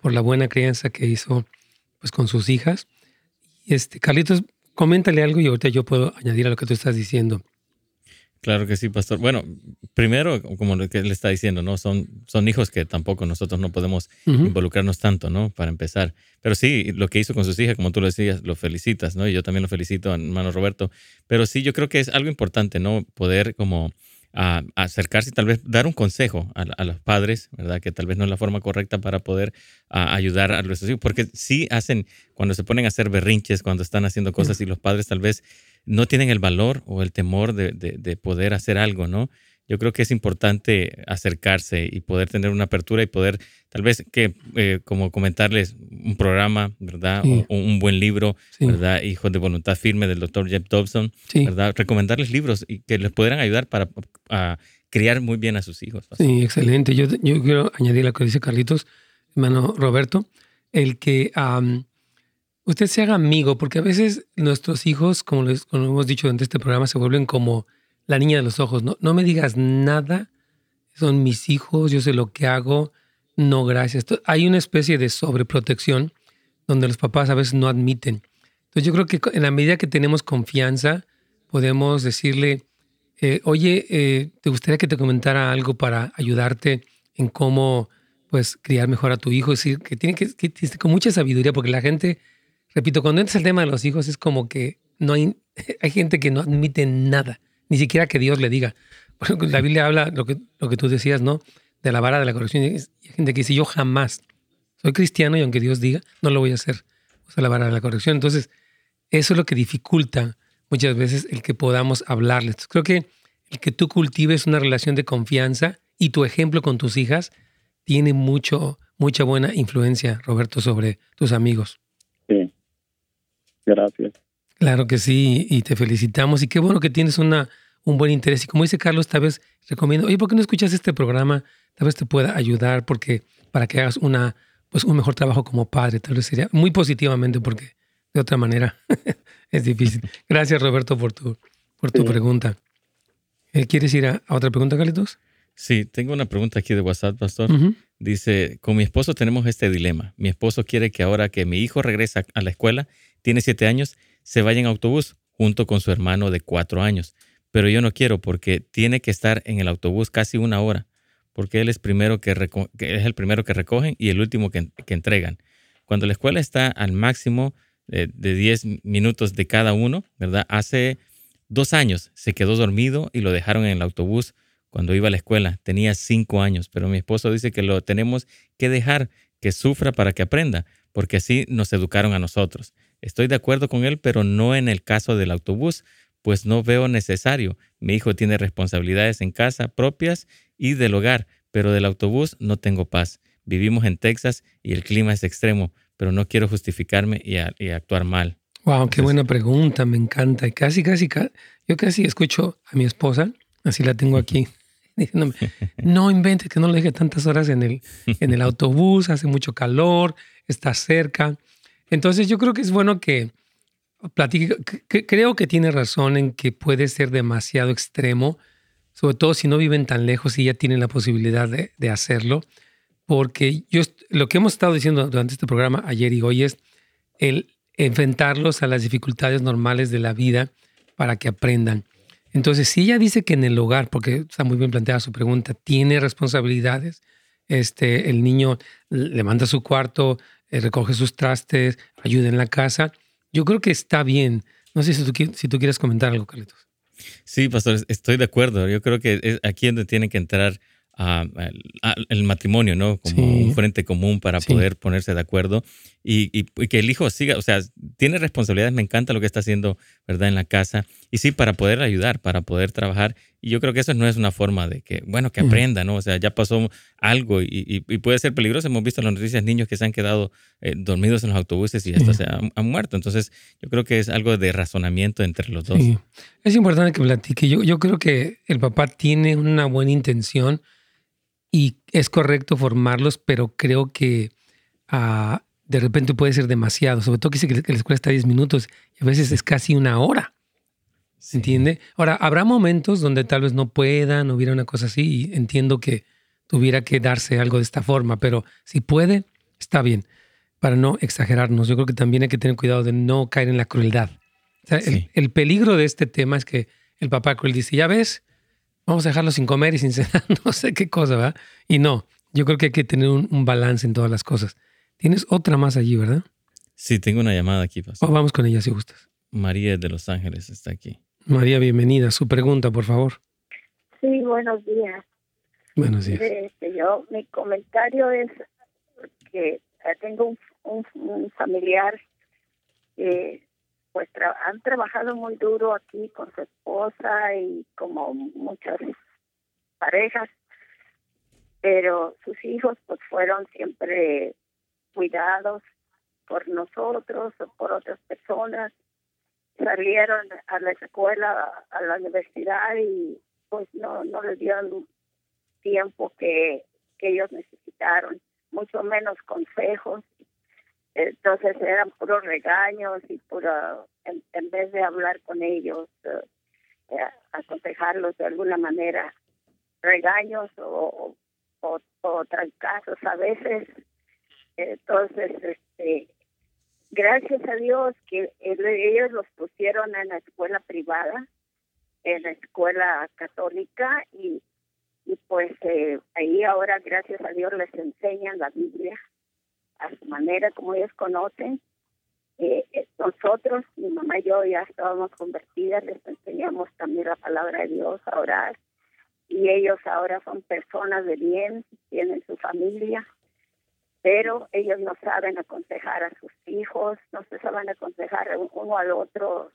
por la buena crianza que hizo pues, con sus hijas. Este, Carlitos, coméntale algo y ahorita yo puedo añadir a lo que tú estás diciendo. Claro que sí, pastor. Bueno, primero, como lo que él está diciendo, ¿no? Son, son hijos que tampoco nosotros no podemos involucrarnos tanto, ¿no? Para empezar. Pero sí, lo que hizo con sus hijas, como tú lo decías, lo felicitas, ¿no? Y yo también lo felicito, hermano Roberto. Pero sí, yo creo que es algo importante, ¿no? Poder como ah, acercarse y tal vez dar un consejo a, a los padres, ¿verdad? Que tal vez no es la forma correcta para poder ayudar a nuestros hijos, porque sí hacen, cuando se ponen a hacer berrinches, cuando están haciendo cosas y los padres tal vez no tienen el valor o el temor de, de- de poder hacer algo, ¿no? Yo creo que es importante acercarse y poder tener una apertura y poder, tal vez, que eh, como comentarles un programa, ¿verdad? Sí. O, o un buen libro, Sí. ¿verdad? Hijos de voluntad firme del doctor Jeff Dobson, Sí. ¿verdad? Recomendarles libros y que les pudieran ayudar para a criar muy bien a sus hijos. Sí, excelente. Yo, yo quiero añadir lo que dice Carlitos, hermano Roberto, el que usted se haga amigo, porque a veces nuestros hijos, como, les, como hemos dicho durante este programa, se vuelven como la niña de los ojos. No, no me digas nada, son mis hijos, yo sé lo que hago, no gracias. Hay una especie de sobreprotección donde los papás a veces no admiten. Entonces yo creo que en la medida que tenemos confianza, podemos decirle, eh, oye, eh, ¿te gustaría que te comentara algo para ayudarte en cómo pues criar mejor a tu hijo? Es decir, que tiene que, que que- con mucha sabiduría, porque la gente, repito, cuando entras al tema de los hijos es como que no hay, (laughs) hay gente que no admite nada, ni siquiera que Dios le diga. La Biblia habla lo que, lo que tú decías, ¿no? De la vara de la corrección. Y hay gente que dice, yo jamás soy cristiano y aunque Dios diga, no lo voy a hacer. Usa la vara de la corrección. Entonces, eso es lo que dificulta muchas veces el que podamos hablarles. Entonces, creo que el que tú cultives una relación de confianza y tu ejemplo con tus hijas tiene mucho, mucha buena influencia, Roberto, sobre tus amigos. Sí. Gracias. Claro que sí, y te felicitamos. Y qué bueno que tienes una, un buen interés. Y como dice Carlos, tal vez recomiendo, oye, ¿por qué no escuchas este programa? Tal vez te pueda ayudar porque para que hagas una, pues, un mejor trabajo como padre. Tal vez sería muy positivamente porque de otra manera (laughs) es difícil. Gracias, Roberto, por tu, por tu Sí. pregunta. Eh, ¿Quieres ir a, a otra pregunta, Carlitos? Sí, tengo una pregunta aquí de WhatsApp, pastor. Dice, con mi esposo tenemos este dilema. Mi esposo quiere que ahora que mi hijo regresa a la escuela, tiene siete años, se vaya en autobús junto con su hermano de cuatro años. Pero yo no quiero porque tiene que estar en el autobús casi una hora, porque él es, primero que, es el primero que recogen y el último que, entregan. Cuando la escuela está al máximo eh, de 10 minutos de cada uno, ¿verdad? Hace dos años se quedó dormido y lo dejaron en el autobús cuando iba a la escuela. Tenía cinco años, pero mi esposo dice que lo tenemos que dejar que sufra para que aprenda, porque así nos educaron a nosotros. Estoy de acuerdo con él, pero no en el caso del autobús, pues no veo necesario. Mi hijo tiene responsabilidades en casa propias y del hogar, pero del autobús no tengo paz. Vivimos en Texas y el clima es extremo, pero no quiero justificarme y, a- y actuar mal. Wow, qué buena pregunta, me encanta. Y casi, casi, ca- yo casi escucho a mi esposa Así la tengo aquí. (laughs) no inventes que no le deje tantas horas en el, en el (laughs) autobús, hace mucho calor, está cerca. Entonces yo creo que es bueno que platique, creo que tiene razón en que puede ser demasiado extremo, sobre todo si no viven tan lejos y ya tienen la posibilidad de, de hacerlo, porque yo, lo que hemos estado diciendo durante este programa ayer y hoy es el enfrentarlos a las dificultades normales de la vida para que aprendan. Entonces, si ella dice que en el hogar, porque está muy bien planteada su pregunta, tiene responsabilidades, este, el niño le manda a su cuarto, recoge sus trastes, ayuda en la casa, yo creo que está bien. No sé si tú, si tú quieres comentar algo, Carlitos. Sí, pastor, estoy de acuerdo. Yo creo que es aquí donde tiene que entrar el matrimonio, ¿no? Como un frente común para poder ponerse de acuerdo y, que el hijo siga, o sea, tiene responsabilidades, me encanta lo que está haciendo, ¿verdad? En la casa. Y sí, para poder ayudar, para poder trabajar. Y yo creo que eso no es una forma de que, bueno, que aprenda, ¿no? O sea, ya pasó algo y, puede ser peligroso. Hemos visto en las noticias niños que se han quedado eh, dormidos en los autobuses y hasta se han, muerto. Entonces, yo creo que es algo de razonamiento entre los dos. Es importante que platique. Yo, yo creo que el papá tiene una buena intención y es correcto formarlos, pero creo que ah, de repente puede ser demasiado, sobre todo que dice que la escuela está 10 minutos y a veces es casi una hora. ¿Se entiende? Ahora, habrá momentos donde tal vez no puedan, hubiera una cosa así, y entiendo que tuviera que darse algo de esta forma, pero si puede, está bien, para no exagerarnos. Yo creo que también hay que tener cuidado de no caer en la crueldad. el, el, peligro de este tema es que el papá cruel dice, ya ves, vamos a dejarlo sin comer y sin cenar, (laughs) no sé qué cosa, ¿verdad? Y no, yo creo que hay que tener un, balance en todas las cosas. Tienes otra más allí, ¿verdad? Sí, tengo una llamada aquí, pastor. Oh, vamos con ella si gustas. María de Los Ángeles está aquí. María, bienvenida. Su pregunta, por favor. Sí, buenos días. Buenos días. Este, yo, mi comentario es que tengo un, un familiar que pues han trabajado muy duro aquí con su esposa y como muchas parejas, pero sus hijos pues fueron siempre cuidados por nosotros o por otras personas. Salieron a la escuela, a la universidad y pues no, no les dieron tiempo que, que ellos necesitaron, mucho menos consejos entonces eran puros regaños y puro, en, vez de hablar con ellos, eh, eh, aconsejarlos de alguna manera, regaños o, o, o a veces. Entonces, este, gracias a Dios que ellos los pusieron en la escuela privada, en la escuela católica y, y pues eh, ahí ahora gracias a Dios les enseñan la Biblia a su manera, como ellos conocen. Eh, eh, nosotros, mi mamá y yo ya estábamos convertidas, les enseñamos también la palabra de Dios a orar. Y ellos ahora son personas de bien, tienen su familia, pero ellos no saben aconsejar a sus hijos, no se saben aconsejar uno al otro.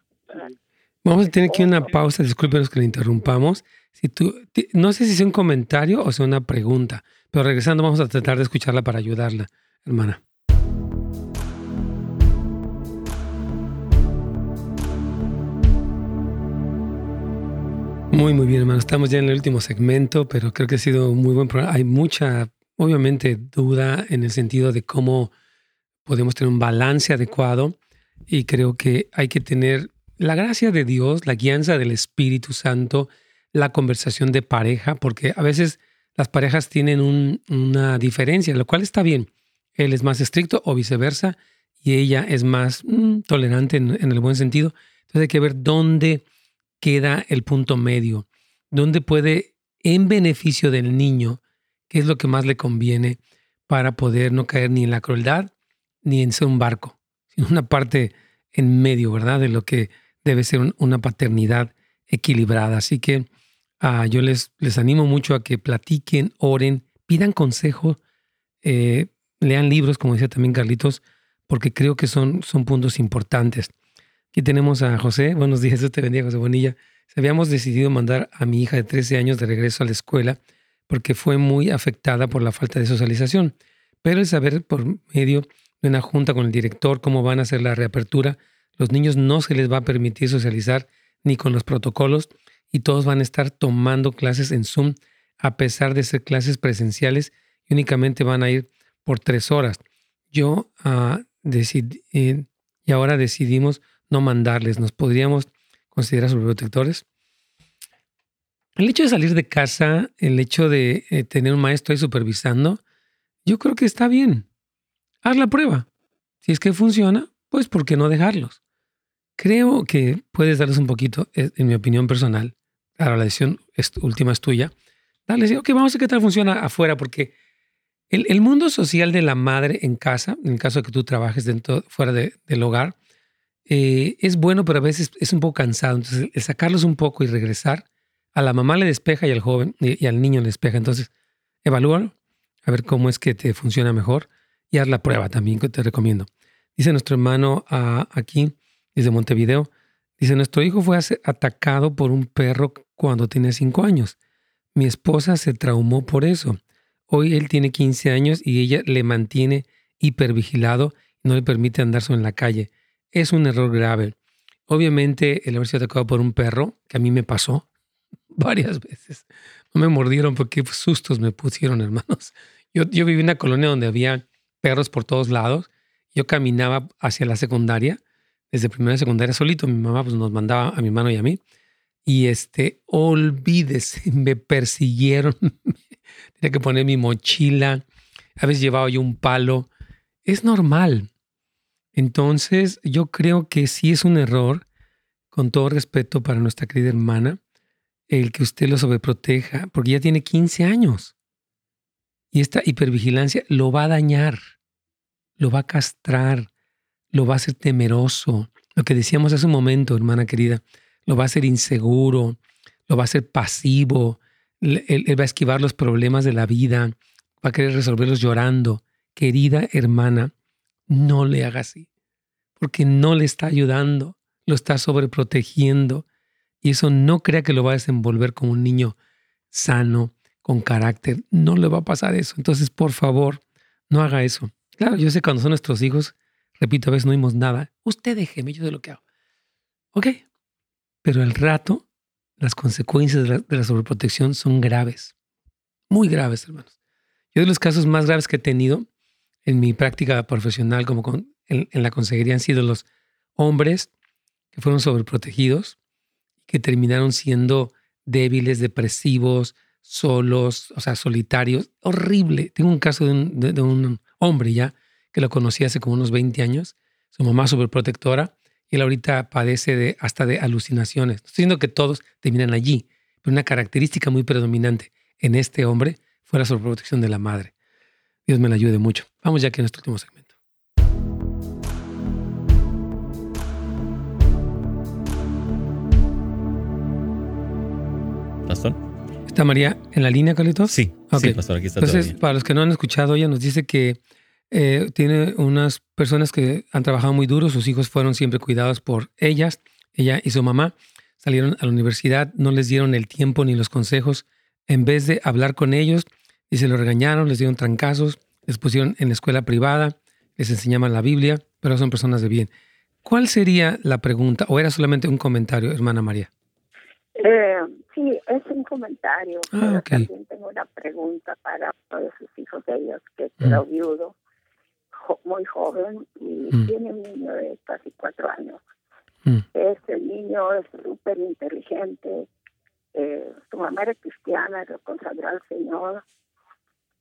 Vamos a tener aquí una pausa, discúlpenos que le interrumpamos. Si tú, no sé si es un comentario o sea una pregunta, pero regresando vamos a tratar de escucharla para ayudarla hermana. Muy, muy bien, hermano. Estamos ya en el último segmento, pero creo que ha sido muy buen programa. Hay mucha, obviamente, duda en el sentido de cómo podemos tener un balance adecuado y creo que hay que tener la gracia de Dios, la guianza del Espíritu Santo, la conversación de pareja, porque a veces las parejas tienen una diferencia, lo cual está bien él es más estricto o viceversa, y ella es más mm, tolerante en, el buen sentido. Entonces hay que ver dónde queda el punto medio, dónde puede, en beneficio del niño, qué es lo que más le conviene para poder no caer ni en la crueldad ni en ser un barco, sino una parte en medio, ¿verdad? De lo que debe ser una paternidad equilibrada. Así que ah, yo les, les animo mucho a que platiquen, oren, pidan consejo. Eh, lean libros, como decía también Carlitos, porque creo que son, son puntos importantes. Aquí tenemos a José. Buenos días, Dios te bendiga, José Bonilla. Habíamos decidido mandar a mi hija de 13 años de regreso a la escuela porque fue muy afectada por la falta de socialización. Pero el saber por medio de una junta con el director cómo van a hacer la reapertura, los niños no se les va a permitir socializar ni con los protocolos y todos van a estar tomando clases en Zoom a pesar de ser clases presenciales y únicamente van a ir por tres horas. Yo uh, decidí, eh, y ahora decidimos no mandarles. ¿Nos podríamos considerar sobreprotectores? El hecho de salir de casa, el hecho de eh, tener un maestro ahí supervisando, yo creo que está bien. Haz la prueba. Si es que funciona, pues ¿por qué no dejarlos? Creo que puedes darles un poquito, eh, en mi opinión personal, ahora la decisión última es tuya, darles, ok, vamos a ver qué tal funciona afuera, porque el, mundo social de la madre en casa, en caso de que tú trabajes dentro, fuera del hogar, eh, es bueno, pero a veces es un poco cansado. Entonces, el sacarlos un poco y regresar, a la mamá le despeja y al joven y, al niño le despeja. Entonces, evalúalo, a ver cómo es que te funciona mejor y haz la prueba también, que te recomiendo. Dice nuestro hermano ah, aquí, desde Montevideo, dice, nuestro hijo fue atacado por un perro cuando tenía cinco años. Mi esposa se traumó por eso. Hoy él tiene 15 años y ella le mantiene hipervigilado no le permite andar solo en la calle. Es un error grave. Obviamente, el haber sido atacado por un perro, que a mí me pasó (laughs) varias veces. No me mordieron porque sustos me pusieron, (laughs) hermanos. Yo, yo viví en una colonia donde había perros por todos lados. Yo caminaba hacia la secundaria, desde primera secundaria solito. Mi mamá pues, nos mandaba a mi mano y a mí. Y este, olvídese, (laughs) me persiguieron, Tenía que poner mi mochila. A veces llevaba yo un palo. Es normal. Entonces, yo creo que sí es un error, con todo respeto para nuestra querida hermana, el que usted lo sobreproteja, porque ya tiene 15 años. Y esta hipervigilancia lo va a dañar, lo va a castrar, lo va a hacer temeroso. Lo que decíamos hace un momento, hermana querida, lo va a hacer inseguro, lo va a hacer pasivo, él, va a esquivar los problemas de la vida, va a querer resolverlos llorando. Querida hermana, no le haga así, porque no le está ayudando, lo está sobreprotegiendo. Y eso no crea que lo va a desenvolver como un niño sano, con carácter. No le va a pasar eso. Entonces, por favor, no haga eso. Claro, yo sé cuando son nuestros hijos, repito, a veces no oímos nada. Usted déjeme, yo de lo que hago. Ok, pero el rato las consecuencias de la, sobreprotección son graves, muy graves, hermanos. Yo de los casos más graves que he tenido en mi práctica profesional como en, la consejería han sido los hombres que fueron sobreprotegidos, que terminaron siendo débiles, depresivos, solos, o sea, solitarios. Horrible. Tengo un caso de un, de un hombre ya que lo conocí hace como unos 20 años, su mamá sobreprotectora, él ahorita padece de, hasta de alucinaciones. estoy diciendo que todos terminan allí, pero una característica muy predominante en este hombre fue la sobreprotección de la madre. Dios me la ayude mucho. Vamos ya que a nuestro último segmento. Pastor. ¿Está María en la línea, Carlitos? Sí, sí, pastor, aquí está. Entonces, para los que no han escuchado, ella nos dice que eh, tiene unas personas que han trabajado muy duro, sus hijos fueron siempre cuidados por ellas, ella y su mamá. Salieron a la universidad, no les dieron el tiempo ni los consejos. En vez de hablar con ellos, y se lo regañaron, les dieron trancazos, les pusieron en la escuela privada, les enseñaban la Biblia, pero son personas de bien. ¿Cuál sería la pregunta? ¿O era solamente un comentario, hermana María? Eh, sí, es un comentario. Ah, También tengo una pregunta para todos sus hijos de ellos que quedó viudo muy joven y mm. tiene un niño de casi cuatro años. Mm. Este niño es súper inteligente. Eh, su mamá era cristiana, lo consagró al Señor.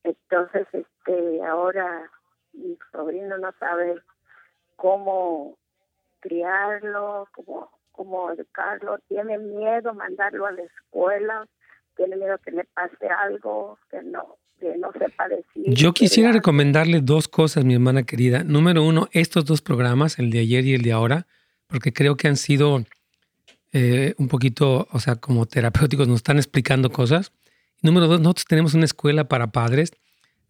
Entonces, este, ahora mi sobrino no sabe cómo criarlo, cómo, cómo educarlo. Tiene miedo mandarlo a la escuela, tiene miedo que le pase algo, que no, no sepa decir. Yo quisiera recomendarle dos cosas, mi hermana querida. Número uno, estos dos programas, el de ayer y el de ahora, porque creo que han sido eh, un poquito, o sea, como terapéuticos, nos están explicando cosas. Número dos, nosotros tenemos una escuela para padres.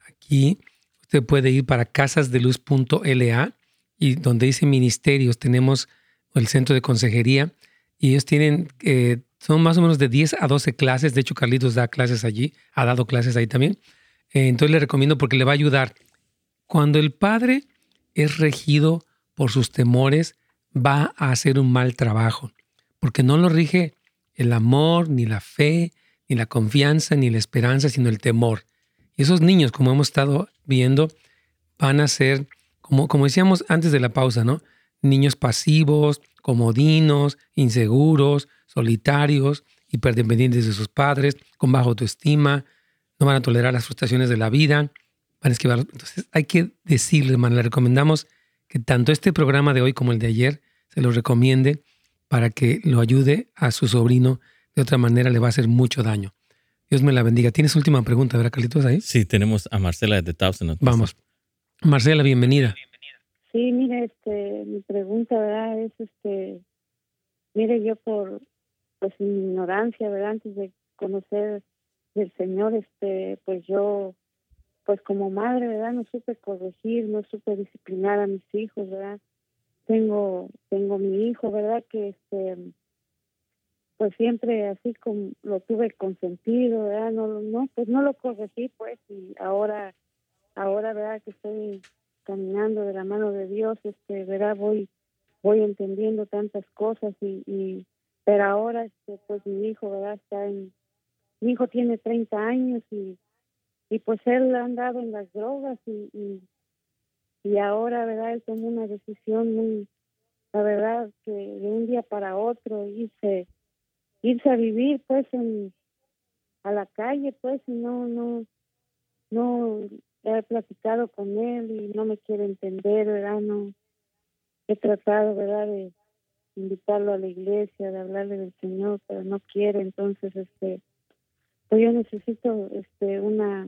Aquí usted puede ir para casasdeluz.la y donde dice ministerios tenemos el centro de consejería y ellos tienen, eh, son más o menos de 10 a 12 clases. De hecho, Carlitos da clases allí, ha dado clases ahí también. Eh, entonces le recomiendo porque le va a ayudar. Cuando el padre es regido por sus temores, va a hacer un mal trabajo, porque no lo rige el amor, ni la fe, ni la confianza, ni la esperanza, sino el temor. Y esos niños, como hemos estado viendo, van a ser, como, como decíamos antes de la pausa, ¿no? Niños pasivos, comodinos, inseguros, solitarios, hiperdependientes de sus padres, con baja autoestima, no van a tolerar las frustraciones de la vida, van a esquivar. Entonces hay que decirle, hermano, le recomendamos que tanto este programa de hoy como el de ayer se lo recomiende para que lo ayude a su sobrino. De otra manera le va a hacer mucho daño. Dios me la bendiga. ¿Tienes última pregunta, verdad, Carlitos, ahí? Sí, tenemos a Marcela de Thousand. Vamos. Marcela, bienvenida. Sí, mire, este, mi pregunta, ¿verdad? Es, este, mire, yo por, pues, mi ignorancia, ¿verdad? Antes de conocer del Señor, este, pues yo, pues como madre, ¿verdad? No supe corregir, no supe disciplinar a mis hijos, ¿verdad? Tengo, tengo mi hijo, ¿verdad? Que, este, pues siempre así como lo tuve consentido, ¿verdad? No, no, pues no lo corregí, pues, y ahora, ahora, ¿verdad? Que estoy caminando de la mano de Dios, este, ¿verdad? Voy, voy entendiendo tantas cosas y, y pero ahora, este, pues mi hijo, ¿verdad? Está en, mi hijo tiene 30 años y, y pues él ha andado en las drogas y, y, ahora, ¿verdad? Él tomó una decisión muy, la verdad, que de un día para otro irse irse a vivir pues en a la calle pues y no no no he platicado con él y no me quiere entender verdad no he tratado verdad de invitarlo a la iglesia de hablarle del señor pero no quiere. Entonces este pues yo necesito este una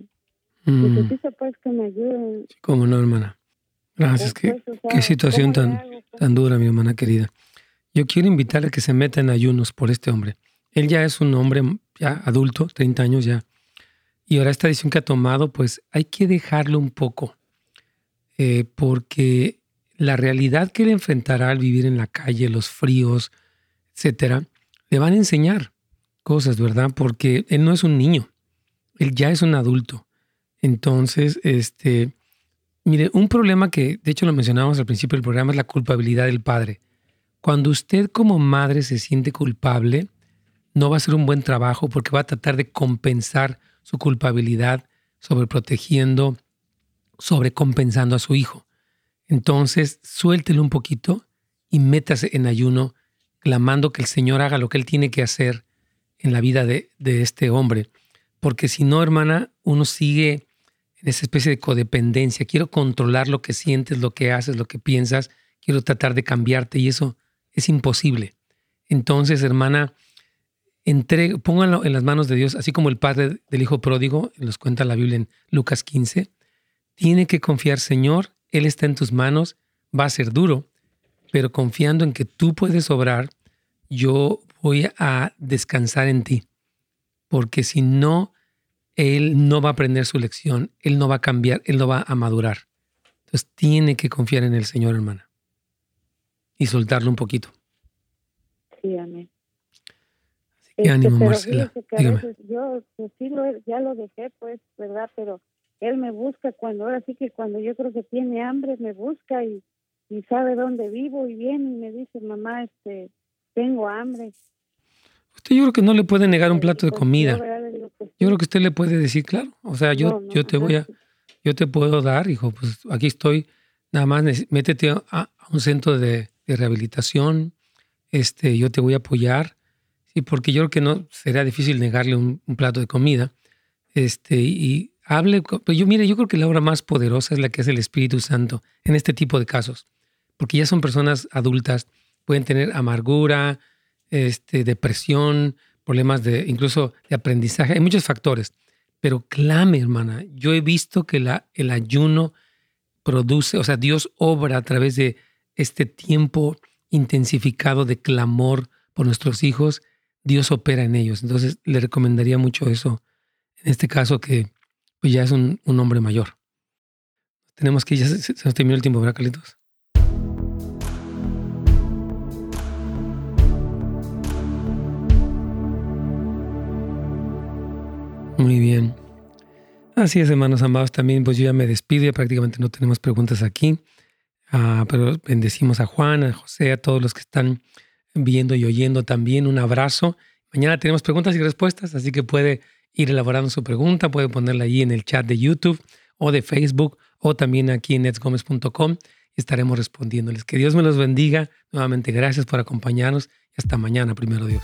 mm. necesito pues que me ayuden cómo no hermana. Gracias qué, pues, qué situación tan tan dura mi hermana querida. Yo quiero invitarle a que se meta en ayunos por este hombre. Él ya es un hombre ya adulto, 30 años ya. Y ahora esta decisión que ha tomado, pues hay que dejarlo un poco, eh, porque la realidad que él enfrentará al vivir en la calle, los fríos, etcétera, le van a enseñar cosas, ¿verdad? Porque él no es un niño, él ya es un adulto. Entonces, este, mire, un problema que de hecho lo mencionábamos al principio del programa es la culpabilidad del padre. Cuando usted como madre se siente culpable, no va a ser un buen trabajo porque va a tratar de compensar su culpabilidad sobreprotegiendo, sobrecompensando a su hijo. Entonces, suéltelo un poquito y métase en ayuno, clamando que el Señor haga lo que Él tiene que hacer en la vida de, este hombre. Porque si no, hermana, uno sigue en esa especie de codependencia. Quiero controlar lo que sientes, lo que haces, lo que piensas. Quiero tratar de cambiarte y eso es imposible. Entonces, hermana, entregue, pónganlo en las manos de Dios, así como el padre del hijo pródigo, nos cuenta la Biblia en Lucas 15. Tiene que confiar, Señor, Él está en tus manos, va a ser duro, pero confiando en que tú puedes obrar, yo voy a descansar en ti, porque si no, Él no va a aprender su lección, Él no va a cambiar, Él no va a madurar. Entonces tiene que confiar en el Señor, hermana, y soltarlo un poquito. Sí, amén. Qué ánimo, Marcela. yo pues, sí lo, ya lo dejé, pues, ¿verdad? Pero él me busca cuando, ahora sí que cuando yo creo que tiene hambre, me busca y, y sabe dónde vivo y viene y me dice, mamá, este, tengo hambre. Usted yo creo que no le puede negar un plato de pues, comida. Yo creo que usted le puede decir, claro, o sea, yo, yo te voy a, yo te puedo dar, hijo, pues aquí estoy, nada más métete a, a un centro de, de, rehabilitación, este, yo te voy a apoyar, y porque yo creo que no será difícil negarle un, plato de comida. Este, y hable, pues yo mire, yo creo que la obra más poderosa es la que es el Espíritu Santo en este tipo de casos, porque ya son personas adultas, pueden tener amargura, este, depresión, problemas de incluso de aprendizaje, hay muchos factores, pero clame, hermana, yo he visto que la, el ayuno produce, o sea, Dios obra a través de este tiempo intensificado de clamor por nuestros hijos Dios opera en ellos. Entonces le recomendaría mucho eso, en este caso que pues ya es un, hombre mayor. Tenemos que, ya se, nos terminó el tiempo, ¿verdad, Carlitos? Muy bien. Así es, hermanos amados, también pues yo ya me despido, ya prácticamente no tenemos preguntas aquí, ah, pero bendecimos a Juan, a José, a todos los que están viendo y oyendo también. Un abrazo. Mañana tenemos preguntas y respuestas, así que puede ir elaborando su pregunta, puede ponerla ahí en el chat de YouTube o de Facebook o también aquí en netsgomez.com y estaremos respondiéndoles. Que Dios me los bendiga. Nuevamente, gracias por acompañarnos y hasta mañana, primero Dios.